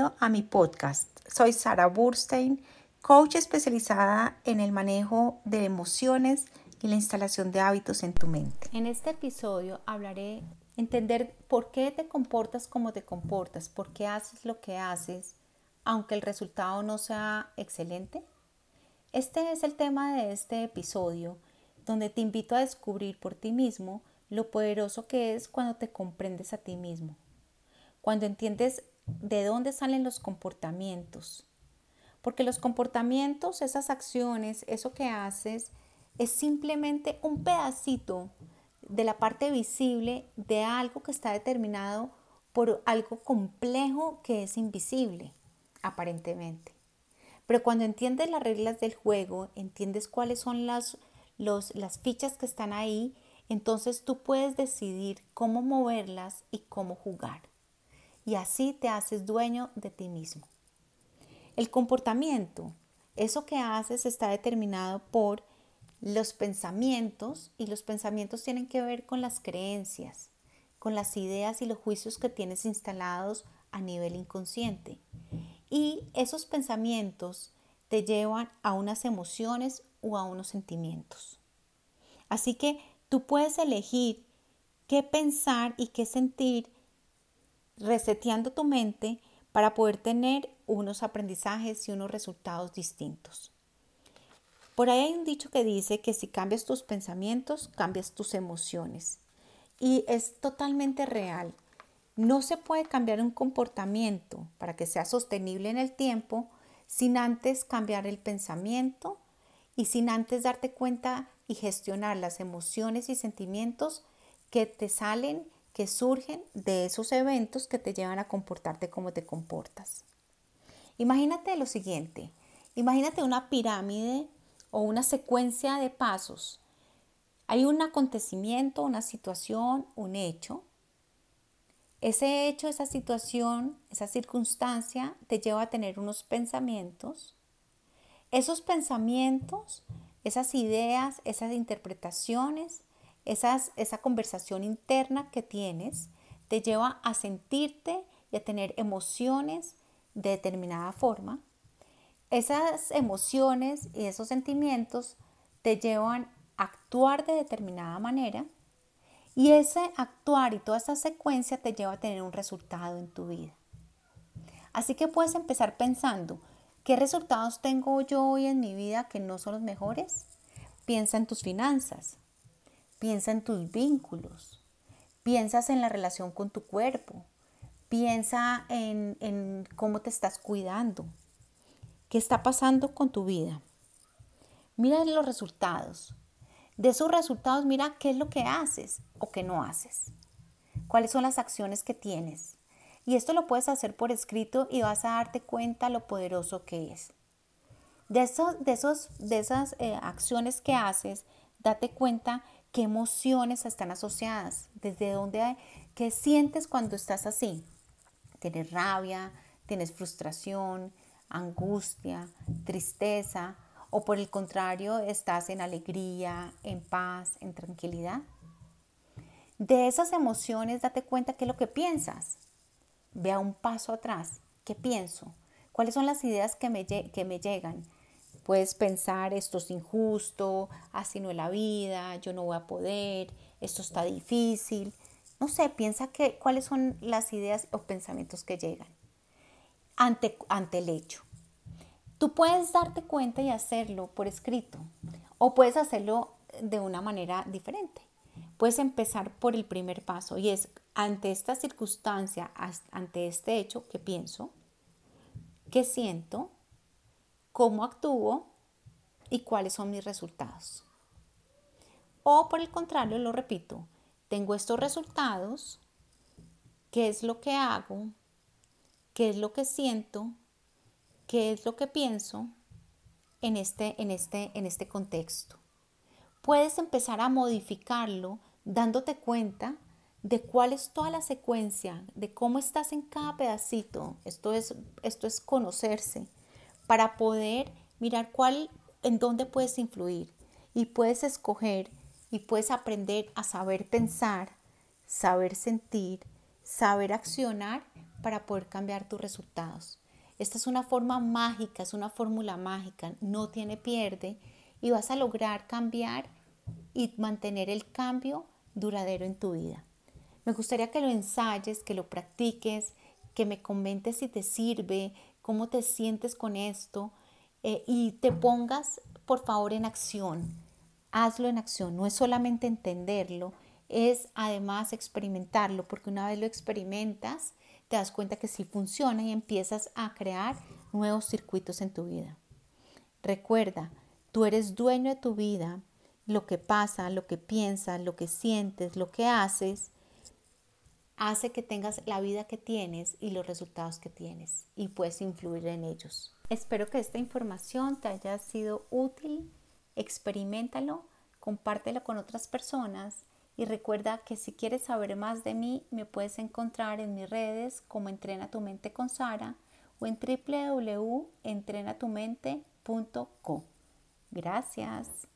A mi podcast. Soy Sara Burstein, coach especializada en el manejo de emociones y la instalación de hábitos en tu mente. En este episodio hablaré entender por qué te comportas como te comportas, por qué haces lo que haces, aunque el resultado no sea excelente. Este es el tema de este episodio, donde te invito a descubrir por ti mismo lo poderoso que es cuando te comprendes a ti mismo, cuando entiendes de dónde salen los comportamientos. Porque los comportamientos, esas acciones, eso que haces, es simplemente un pedacito de la parte visible de algo que está determinado por algo complejo que es invisible, aparentemente. Pero cuando entiendes las reglas del juego, entiendes cuáles son las, las fichas que están ahí, entonces tú puedes decidir cómo moverlas y cómo jugar y así te haces dueño de ti mismo. El comportamiento, eso que haces está determinado por los pensamientos y los pensamientos tienen que ver con las creencias, con las ideas y los juicios que tienes instalados a nivel inconsciente. Y esos pensamientos te llevan a unas emociones o a unos sentimientos. Así que tú puedes elegir qué pensar y qué sentir reseteando tu mente para poder tener unos aprendizajes y unos resultados distintos. Por ahí hay un dicho que dice que si cambias tus pensamientos, cambias tus emociones. Y es totalmente real. No se puede cambiar un comportamiento para que sea sostenible en el tiempo sin antes cambiar el pensamiento y sin antes darte cuenta y gestionar las emociones y sentimientos que te salen que surgen de esos eventos que te llevan a comportarte como te comportas. Imagínate lo siguiente, imagínate una pirámide o una secuencia de pasos. Hay un acontecimiento, una situación, un hecho. Ese hecho, esa situación, esa circunstancia te lleva a tener unos pensamientos. Esos pensamientos, esas ideas, esas interpretaciones esa conversación interna que tienes te lleva a sentirte y a tener emociones de determinada forma. Esas emociones y esos sentimientos te llevan a actuar de determinada manera y ese actuar y toda esa secuencia te lleva a tener un resultado en tu vida. Así que puedes empezar pensando, ¿qué resultados tengo yo hoy en mi vida que no son los mejores? Piensa en tus finanzas, Piensa en tus vínculos. Piensas en la relación con tu cuerpo. Piensa en, en cómo te estás cuidando. ¿Qué está pasando con tu vida? Mira los resultados. De esos resultados, mira qué es lo que haces o qué no haces. Cuáles son las acciones que tienes. Y esto lo puedes hacer por escrito y vas a darte cuenta lo poderoso que es. De, esos, de, esos, de esas eh, acciones que haces, date cuenta qué emociones están asociadas, desde dónde, qué sientes cuando estás así. Tienes rabia, tienes frustración, angustia, tristeza, o por el contrario, estás en alegría, en paz, en tranquilidad. De esas emociones, date cuenta qué es lo que piensas. Ve a un paso atrás. ¿Qué pienso? ¿Cuáles son las ideas que me, que me llegan? Puedes pensar, esto es injusto, así no es la vida, yo no voy a poder, esto está difícil. No sé, piensa que, cuáles son las ideas o pensamientos que llegan ante, ante el hecho. Tú puedes darte cuenta y hacerlo por escrito o puedes hacerlo de una manera diferente. Puedes empezar por el primer paso y es ante esta circunstancia, ante este hecho, ¿qué pienso? ¿Qué siento? cómo actúo y cuáles son mis resultados. O por el contrario, lo repito, tengo estos resultados, qué es lo que hago, qué es lo que siento, qué es lo que pienso en este, en este, en este contexto. Puedes empezar a modificarlo dándote cuenta de cuál es toda la secuencia, de cómo estás en cada pedacito. Esto es, esto es conocerse para poder mirar cuál, en dónde puedes influir y puedes escoger y puedes aprender a saber pensar, saber sentir, saber accionar para poder cambiar tus resultados. Esta es una forma mágica, es una fórmula mágica, no tiene pierde y vas a lograr cambiar y mantener el cambio duradero en tu vida. Me gustaría que lo ensayes, que lo practiques, que me comentes si te sirve, cómo te sientes con esto eh, y te pongas por favor en acción. Hazlo en acción, no es solamente entenderlo, es además experimentarlo, porque una vez lo experimentas, te das cuenta que sí funciona y empiezas a crear nuevos circuitos en tu vida. Recuerda, tú eres dueño de tu vida, lo que pasa, lo que piensas, lo que sientes, lo que haces, hace que tengas la vida que tienes y los resultados que tienes y puedes influir en ellos. Espero que esta información te haya sido útil, experimentalo, compártelo con otras personas y recuerda que si quieres saber más de mí me puedes encontrar en mis redes como Entrena tu mente con Sara o en www.entrenatumente.co. Gracias.